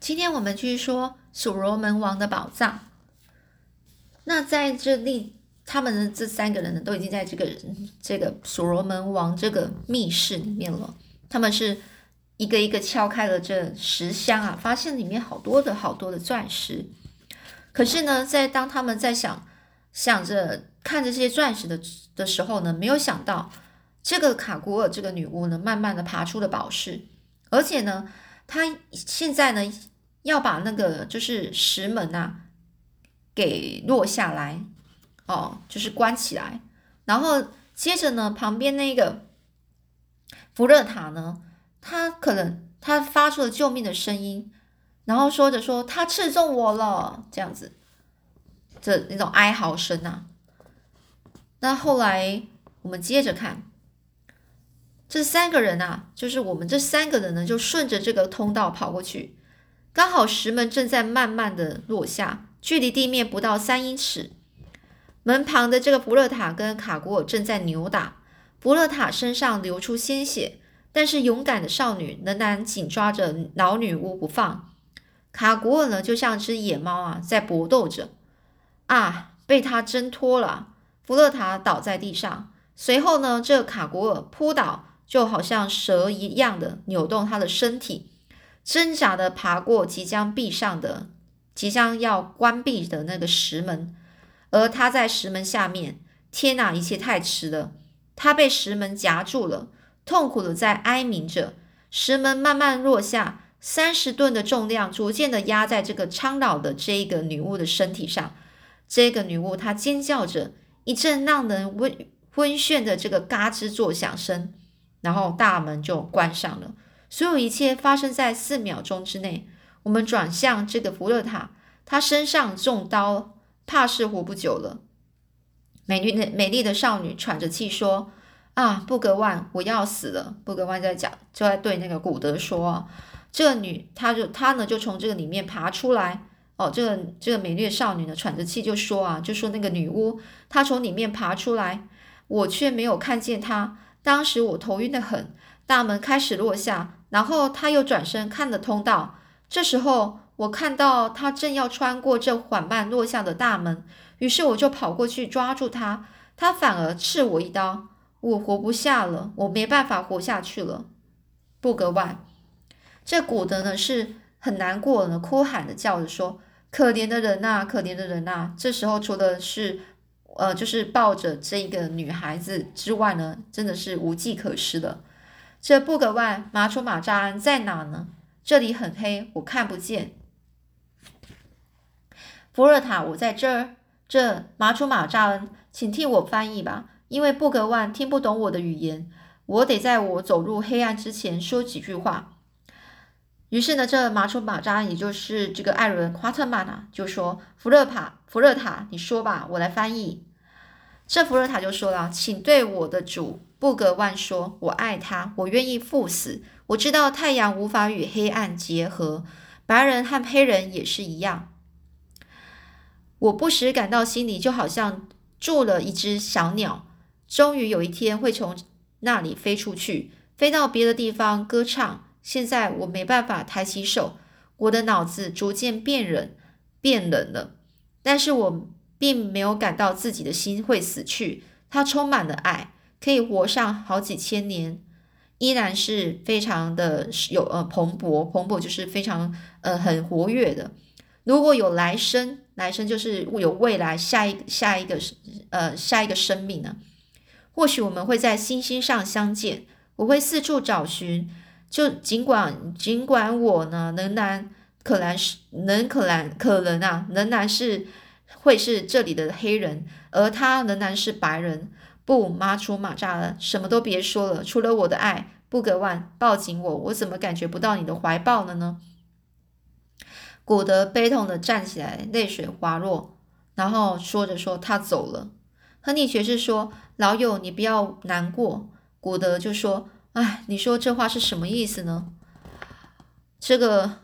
今天我们继续说所罗门王的宝藏。那在这里，他们的这三个人呢，都已经在这个这个所罗门王这个密室里面了。他们是一个一个敲开了这石箱啊，发现里面好多的好多的钻石。可是呢，在当他们在想想着看着这些钻石的的时候呢，没有想到这个卡古尔这个女巫呢，慢慢的爬出了宝室，而且呢，她现在呢。要把那个就是石门啊给落下来哦，就是关起来，然后接着呢，旁边那个福勒塔呢，他可能他发出了救命的声音，然后说着说他刺中我了，这样子，这那种哀嚎声啊。那后来我们接着看，这三个人啊，就是我们这三个人呢，就顺着这个通道跑过去。刚好石门正在慢慢的落下，距离地面不到三英尺。门旁的这个福勒塔跟卡古尔正在扭打，福勒塔身上流出鲜血，但是勇敢的少女仍然紧抓着老女巫不放。卡古尔呢，就像只野猫啊，在搏斗着。啊，被他挣脱了，福勒塔倒在地上。随后呢，这卡古尔扑倒，就好像蛇一样的扭动他的身体。挣扎的爬过即将闭上的、即将要关闭的那个石门，而他在石门下面。天哪，一切太迟了！他被石门夹住了，痛苦的在哀鸣着。石门慢慢落下，三十吨的重量逐渐的压在这个苍老的这一个女巫的身体上。这个女巫她尖叫着，一阵让人昏昏眩的这个嘎吱作响声，然后大门就关上了。所有一切发生在四秒钟之内。我们转向这个福勒塔，他身上中刀，怕是活不久了。美丽的美丽的少女喘着气说：“啊，布格万，我要死了。”布格万在讲，就在对那个古德说：“这个女，她就她呢，就从这个里面爬出来。哦，这个这个美丽的少女呢，喘着气就说啊，就说那个女巫，她从里面爬出来，我却没有看见她。当时我头晕的很，大门开始落下。”然后他又转身看了通道，这时候我看到他正要穿过这缓慢落下的大门，于是我就跑过去抓住他，他反而刺我一刀，我活不下了，我没办法活下去了。布格万，这古德呢是很难过呢，哭喊的叫着说：“可怜的人呐，可怜的人呐！”这时候除了是呃，就是抱着这个女孩子之外呢，真的是无计可施的。这布格万马楚马扎恩在哪呢？这里很黑，我看不见。福尔塔，我在这儿。这马楚马扎恩，请替我翻译吧，因为布格万听不懂我的语言。我得在我走入黑暗之前说几句话。于是呢，这马楚马扎恩，也就是这个艾伦夸特曼啊，就说：“福勒塔，福勒塔，你说吧，我来翻译。”这福勒塔就说了：“请对我的主。”布格万说：“我爱他，我愿意赴死。我知道太阳无法与黑暗结合，白人和黑人也是一样。我不时感到心里就好像住了一只小鸟，终于有一天会从那里飞出去，飞到别的地方歌唱。现在我没办法抬起手，我的脑子逐渐变冷，变冷了。但是我并没有感到自己的心会死去，它充满了爱。”可以活上好几千年，依然是非常的有呃蓬勃，蓬勃就是非常呃很活跃的。如果有来生，来生就是有未来，下一下一个呃下一个生命呢？或许我们会在星星上相见。我会四处找寻，就尽管尽管我呢仍然可能是能可能可能啊仍然是会是这里的黑人，而他仍然是白人。不，马楚马扎了，什么都别说了，除了我的爱，布格万，抱紧我，我怎么感觉不到你的怀抱了呢？古德悲痛的站起来，泪水滑落，然后说着说他走了。亨利爵士说：“老友，你不要难过。”古德就说：“哎，你说这话是什么意思呢？”这个，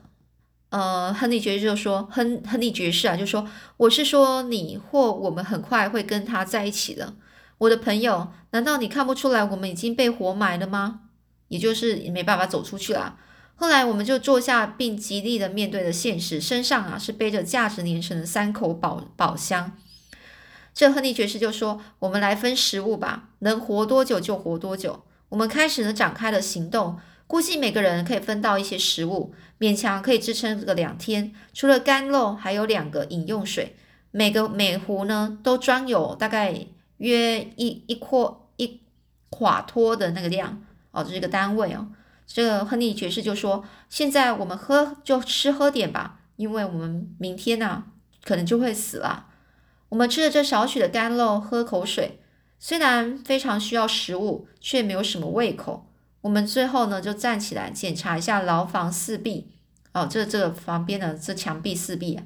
呃，亨利爵士就说：“亨亨利爵士啊，就说我是说你或我们很快会跟他在一起的。”我的朋友，难道你看不出来我们已经被活埋了吗？也就是没办法走出去了。后来我们就坐下，并极力的面对了现实，身上啊是背着价值连城的三口宝宝箱。这亨利爵士就说：“我们来分食物吧，能活多久就活多久。”我们开始呢展开了行动，估计每个人可以分到一些食物，勉强可以支撑个两天。除了干肉，还有两个饮用水，每个每壶呢都装有大概约一一阔一垮托的那个量哦，这是一个单位哦。这个亨利爵士就说：“现在我们喝就吃喝点吧，因为我们明天呢可能就会死了。”我们吃了这少许的干肉，喝口水。虽然非常需要食物，却没有什么胃口。我们最后呢，就站起来检查一下牢房四壁，哦，这这个房边的这墙壁四壁，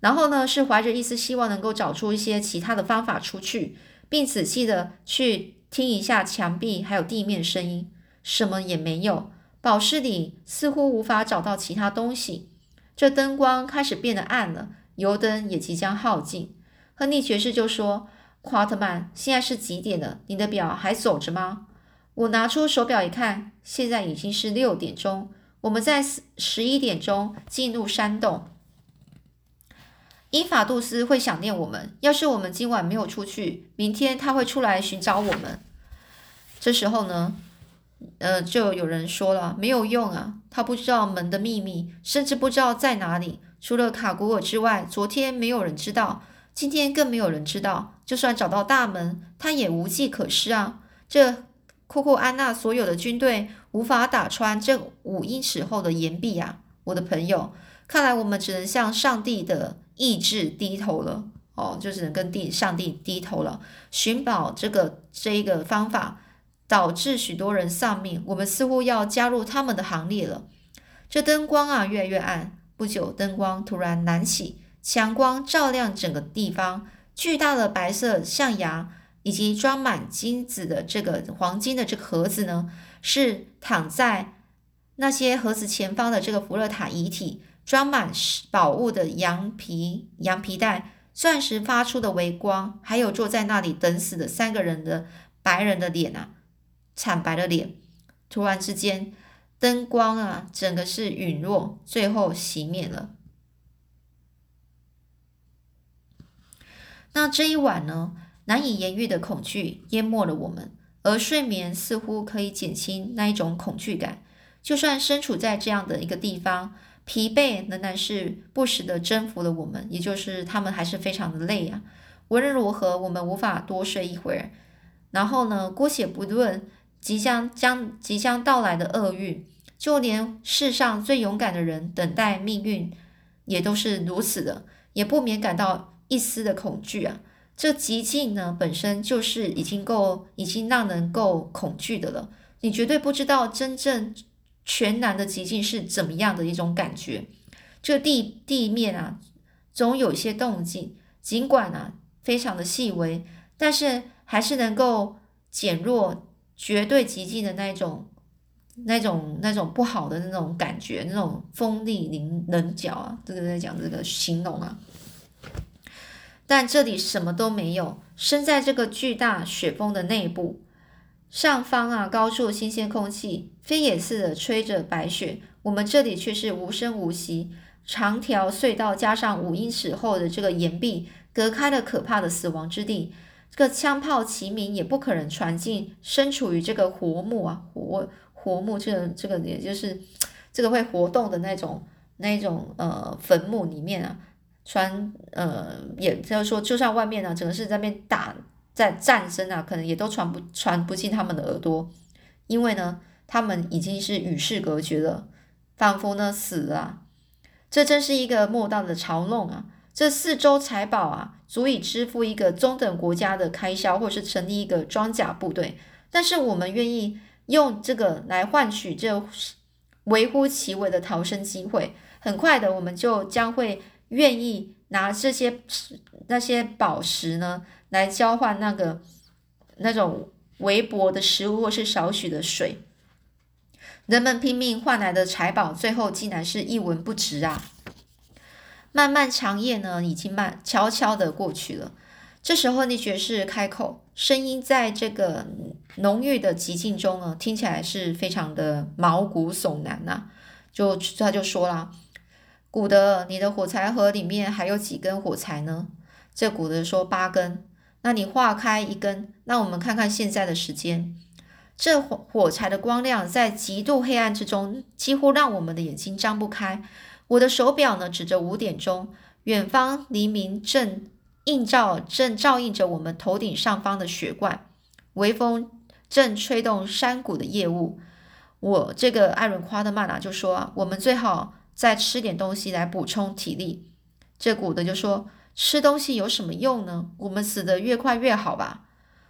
然后呢，是怀着一丝希望能够找出一些其他的方法出去，并仔细的去听一下墙壁还有地面声音，什么也没有。宝室里似乎无法找到其他东西。这灯光开始变得暗了，油灯也即将耗尽。亨利爵士就说。夸特曼，现在是几点了？你的表还走着吗？我拿出手表一看，现在已经是六点钟。我们在十一点钟进入山洞。伊法杜斯会想念我们。要是我们今晚没有出去，明天他会出来寻找我们。这时候呢，呃，就有人说了，没有用啊，他不知道门的秘密，甚至不知道在哪里。除了卡古尔之外，昨天没有人知道。今天更没有人知道，就算找到大门，他也无计可施啊！这库库安娜所有的军队无法打穿这五英尺厚的岩壁啊！我的朋友，看来我们只能向上帝的意志低头了哦，就只能跟地上帝低头了。寻宝这个这一个方法导致许多人丧命，我们似乎要加入他们的行列了。这灯光啊，越来越暗，不久灯光突然燃起。强光照亮整个地方，巨大的白色象牙以及装满金子的这个黄金的这个盒子呢，是躺在那些盒子前方的这个福勒塔遗体，装满宝物的羊皮羊皮袋，钻石发出的微光，还有坐在那里等死的三个人的白人的脸啊，惨白的脸。突然之间，灯光啊，整个是陨落，最后熄灭了。那这一晚呢，难以言喻的恐惧淹没了我们，而睡眠似乎可以减轻那一种恐惧感。就算身处在这样的一个地方，疲惫仍然是不时的征服了我们，也就是他们还是非常的累啊。无论如何，我们无法多睡一会儿。然后呢，姑且不论即将将即将到来的厄运，就连世上最勇敢的人等待命运，也都是如此的，也不免感到。一丝的恐惧啊，这极境呢本身就是已经够，已经让人够恐惧的了。你绝对不知道真正全然的极境是怎么样的一种感觉。这地地面啊，总有一些动静，尽管啊非常的细微，但是还是能够减弱绝对极境的那种、那种、那种不好的那种感觉，那种锋利棱棱角啊，这个在讲这个形容啊。但这里什么都没有，身在这个巨大雪峰的内部，上方啊，高处新鲜空气飞也似的吹着白雪，我们这里却是无声无息，长条隧道加上五英尺厚的这个岩壁，隔开了可怕的死亡之地，这个枪炮齐鸣也不可能传进身处于这个活木啊活活木，这个这个也就是这个会活动的那种那种呃坟墓里面啊。传呃，也就是说，就算外面呢，整个是在那边打在战争啊，可能也都传不传不进他们的耳朵，因为呢，他们已经是与世隔绝了，仿佛呢死了。这真是一个莫大的嘲弄啊！这四周财宝啊，足以支付一个中等国家的开销，或是成立一个装甲部队。但是我们愿意用这个来换取这 微乎其微的逃生机会。很快的，我们就将会。愿意拿这些那些宝石呢，来交换那个那种微薄的食物或是少许的水，人们拼命换来的财宝，最后竟然是一文不值啊！漫漫长夜呢，已经慢悄悄的过去了。这时候，那爵士开口，声音在这个浓郁的寂静中呢，听起来是非常的毛骨悚然呐。就他就说啦：“古德，你的火柴盒里面还有几根火柴呢？”这古德说：“八根。”那你划开一根，那我们看看现在的时间。这火火柴的光亮在极度黑暗之中，几乎让我们的眼睛张不开。我的手表呢，指着五点钟，远方黎明正映照，正照映着我们头顶上方的雪冠。微风正吹动山谷的夜雾。我这个艾伦夸德曼啊，就说我们最好再吃点东西来补充体力。这古德就说吃东西有什么用呢？我们死得越快越好吧。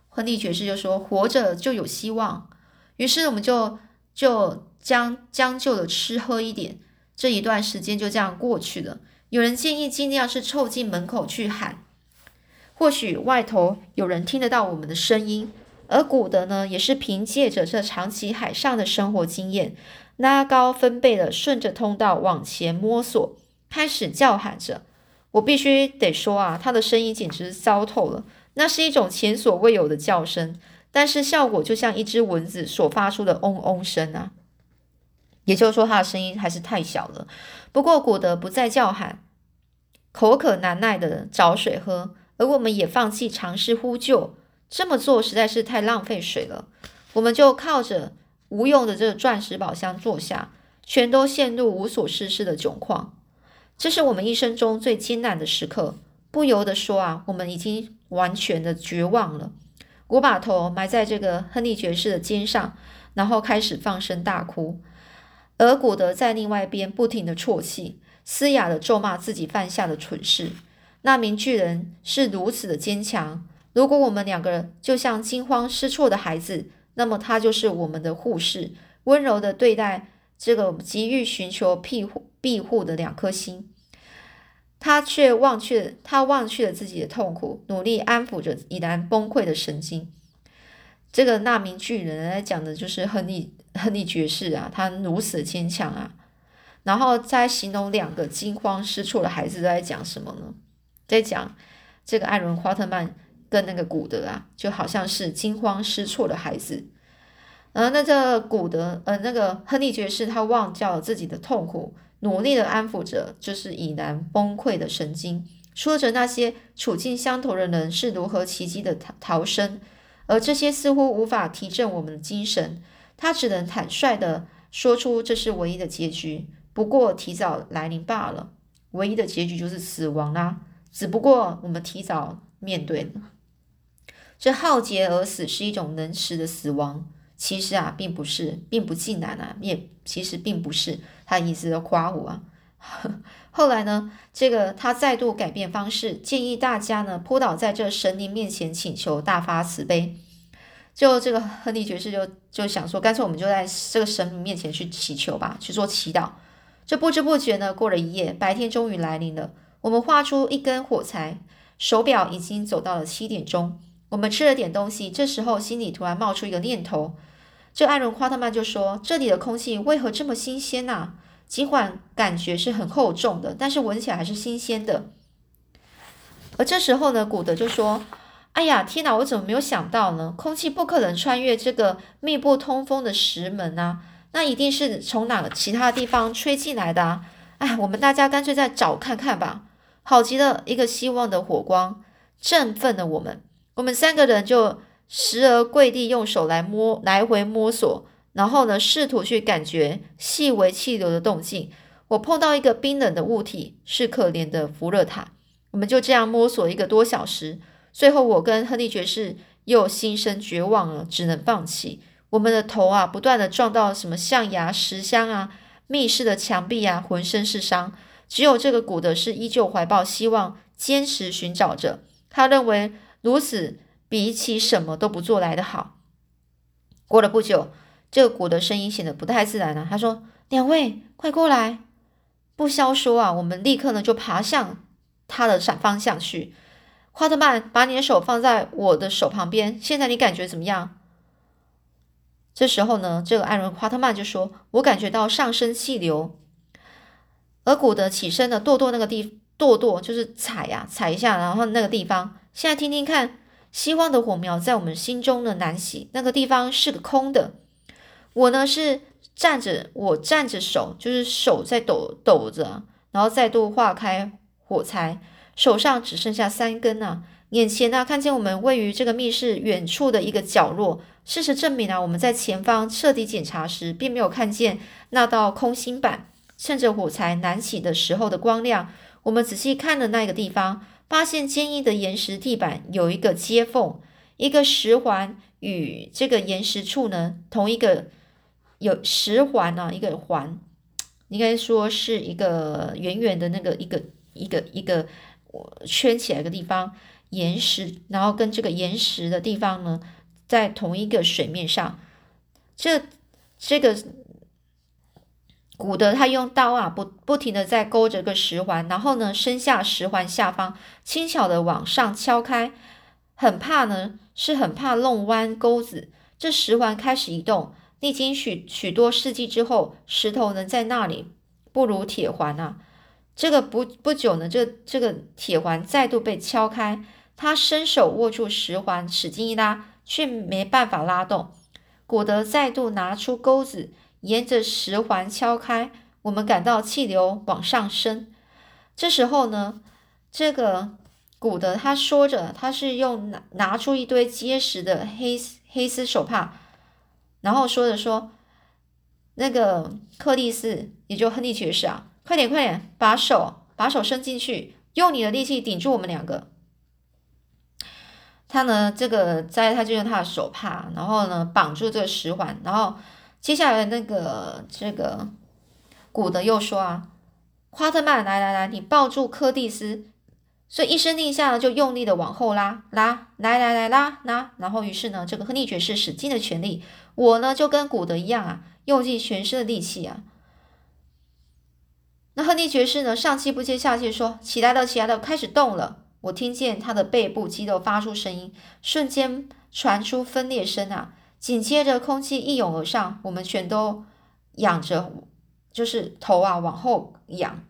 亨利爵士就说活着就有希望。于是我们就就将将就的吃喝一点。这一段时间就这样过去了。有人建议尽量是凑近门口去喊，或许外头有人听得到我们的声音。而古德呢，也是凭借着这长期海上的生活经验，拉高分贝的顺着通道往前摸索，开始叫喊着。我必须得说啊，他的声音简直糟透了，那是一种前所未有的叫声，但是效果就像一只蚊子所发出的嗡嗡声啊。也就是说，他的声音还是太小了。不过古德不再叫喊，口渴难耐的找水喝，而我们也放弃尝试呼救。这么做实在是太浪费水了，我们就靠着无用的这个钻石宝箱坐下，全都陷入无所事事的窘况。这是我们一生中最艰难的时刻，不由得说啊，我们已经完全的绝望了。我把头埋在这个亨利爵士的肩上，然后开始放声大哭，而古德在另外一边不停的啜泣，嘶哑的咒骂自己犯下的蠢事。那名巨人是如此的坚强。如果我们两个人就像惊慌失措的孩子，那么他就是我们的护士，温柔的对待这个急于寻求庇护庇护的两颗心。他却忘却，他忘却了自己的痛苦，努力安抚着已然崩溃的神经。这个那名巨人来讲的就是亨利亨利爵士啊，他如此坚强啊。然后在形容两个惊慌失措的孩子在讲什么呢？在讲这个艾伦华特曼。跟那个古德啊，就好像是惊慌失措的孩子，而那个古德，呃，那个亨利爵士，他忘掉了自己的痛苦，努力的安抚着就是已然崩溃的神经，说着那些处境相同的人是如何奇迹的逃逃生，而这些似乎无法提振我们的精神，他只能坦率的说出这是唯一的结局，不过提早来临罢了，唯一的结局就是死亡啦，只不过我们提早面对了。这浩劫而死是一种能死的死亡，其实啊，并不是，并不尽然啊，也其实并不是他一直的夸我啊。后来呢，这个他再度改变方式，建议大家呢扑倒在这神灵面前请求大发慈悲。就这个亨利爵士就就想说，干脆我们就在这个神灵面前去祈求吧，去做祈祷。这不知不觉呢，过了一夜，白天终于来临了。我们画出一根火柴，手表已经走到了七点钟。我们吃了点东西，这时候心里突然冒出一个念头。这艾伦·夸特曼就说：“这里的空气为何这么新鲜呐？尽管感觉是很厚重的，但是闻起来还是新鲜的。”而这时候呢，古德就说：“哎呀，天哪！我怎么没有想到呢？空气不可能穿越这个密不通风的石门啊，那一定是从哪个其他地方吹进来的啊！哎，我们大家干脆再找看看吧。”好极了，一个希望的火光振奋了我们。我们三个人就时而跪地，用手来摸，来回摸索，然后呢，试图去感觉细微气流的动静。我碰到一个冰冷的物体，是可怜的福勒塔。我们就这样摸索一个多小时，最后我跟亨利爵士又心生绝望了，只能放弃。我们的头啊，不断的撞到什么象牙石箱啊、密室的墙壁啊，浑身是伤。只有这个古德是依旧怀抱希望，坚持寻找着。他认为。如此比起什么都不做来的好。过了不久，这个鼓的声音显得不太自然了。他说：“两位，快过来！”不消说啊，我们立刻呢就爬向他的闪方向去。夸特曼，把你的手放在我的手旁边。现在你感觉怎么样？这时候呢，这个艾伦·夸特曼就说：“我感觉到上升气流。”而古德起身的跺跺那个地，跺跺就是踩呀，踩一下，然后那个地方。现在听听看，希望的火苗在我们心中呢燃起。那个地方是个空的。我呢是站着，我站着手，就是手在抖抖着，然后再度化开火柴，手上只剩下三根啊。眼前呢，看见我们位于这个密室远处的一个角落。事实证明啊，我们在前方彻底检查时，并没有看见那道空心板。趁着火柴燃起的时候的光亮，我们仔细看了那个地方，发现坚硬的岩石地板有一个接缝，一个石环与这个岩石处呢，同一个有石环呢，一个环，应该说是一个圆圆的那个一个一个一个圈起来的地方。岩石，然后跟这个岩石的地方呢，在同一个水面上。这这个古德他用刀啊，不不停的在勾着个石环，然后呢，伸下石环下方，轻巧的往上敲开，很怕呢，是很怕弄弯钩子。这石环开始移动，历经许许多世纪之后，石头能在那里，不如铁环啊。这个不不久呢，这这个铁环再度被敲开。他伸手握住石环，使劲一拉，却没办法拉动。古德再度拿出钩子，沿着石环敲开。我们感到气流往上升。这时候呢，这个古德他说着，他是用拿拿出一堆结实的黑黑丝手帕，然后说着说：“那个克里斯，也就亨利爵士啊，快点快点，把手把手伸进去，用你的力气顶住我们两个。”他呢，这个在他就用他的手帕，然后呢绑住这个石环，然后接下来那个这个古德又说啊，夸特曼来来来，你抱住柯蒂斯，所以一声令下呢，就用力的往后拉拉，来来来拉拉，然后于是呢，这个亨利爵士使尽了全力，我呢就跟古德一样啊，用尽全身的力气啊。那亨利爵士呢上气不接下气说，起来了起来了，开始动了。我听见他的背部肌肉发出声音，瞬间传出分裂声啊！紧接着，空气一涌而上，我们全都仰着，就是头啊往后仰，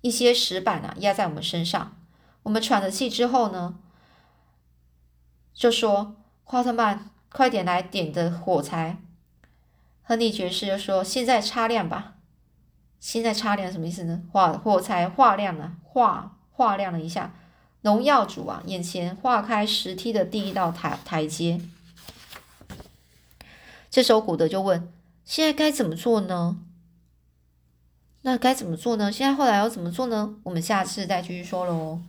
一些石板啊压在我们身上。我们喘着气之后呢，就说：“夸特曼，快点来点的火柴。”亨利爵士就说：“现在擦亮吧。”现在擦亮什么意思呢？画火柴化亮了，画画亮了一下。农药主啊，眼前划开石梯的第一道台台阶。这时候古德就问：“现在该怎么做呢？”那该怎么做呢？现在后来要怎么做呢？我们下次再继续说喽。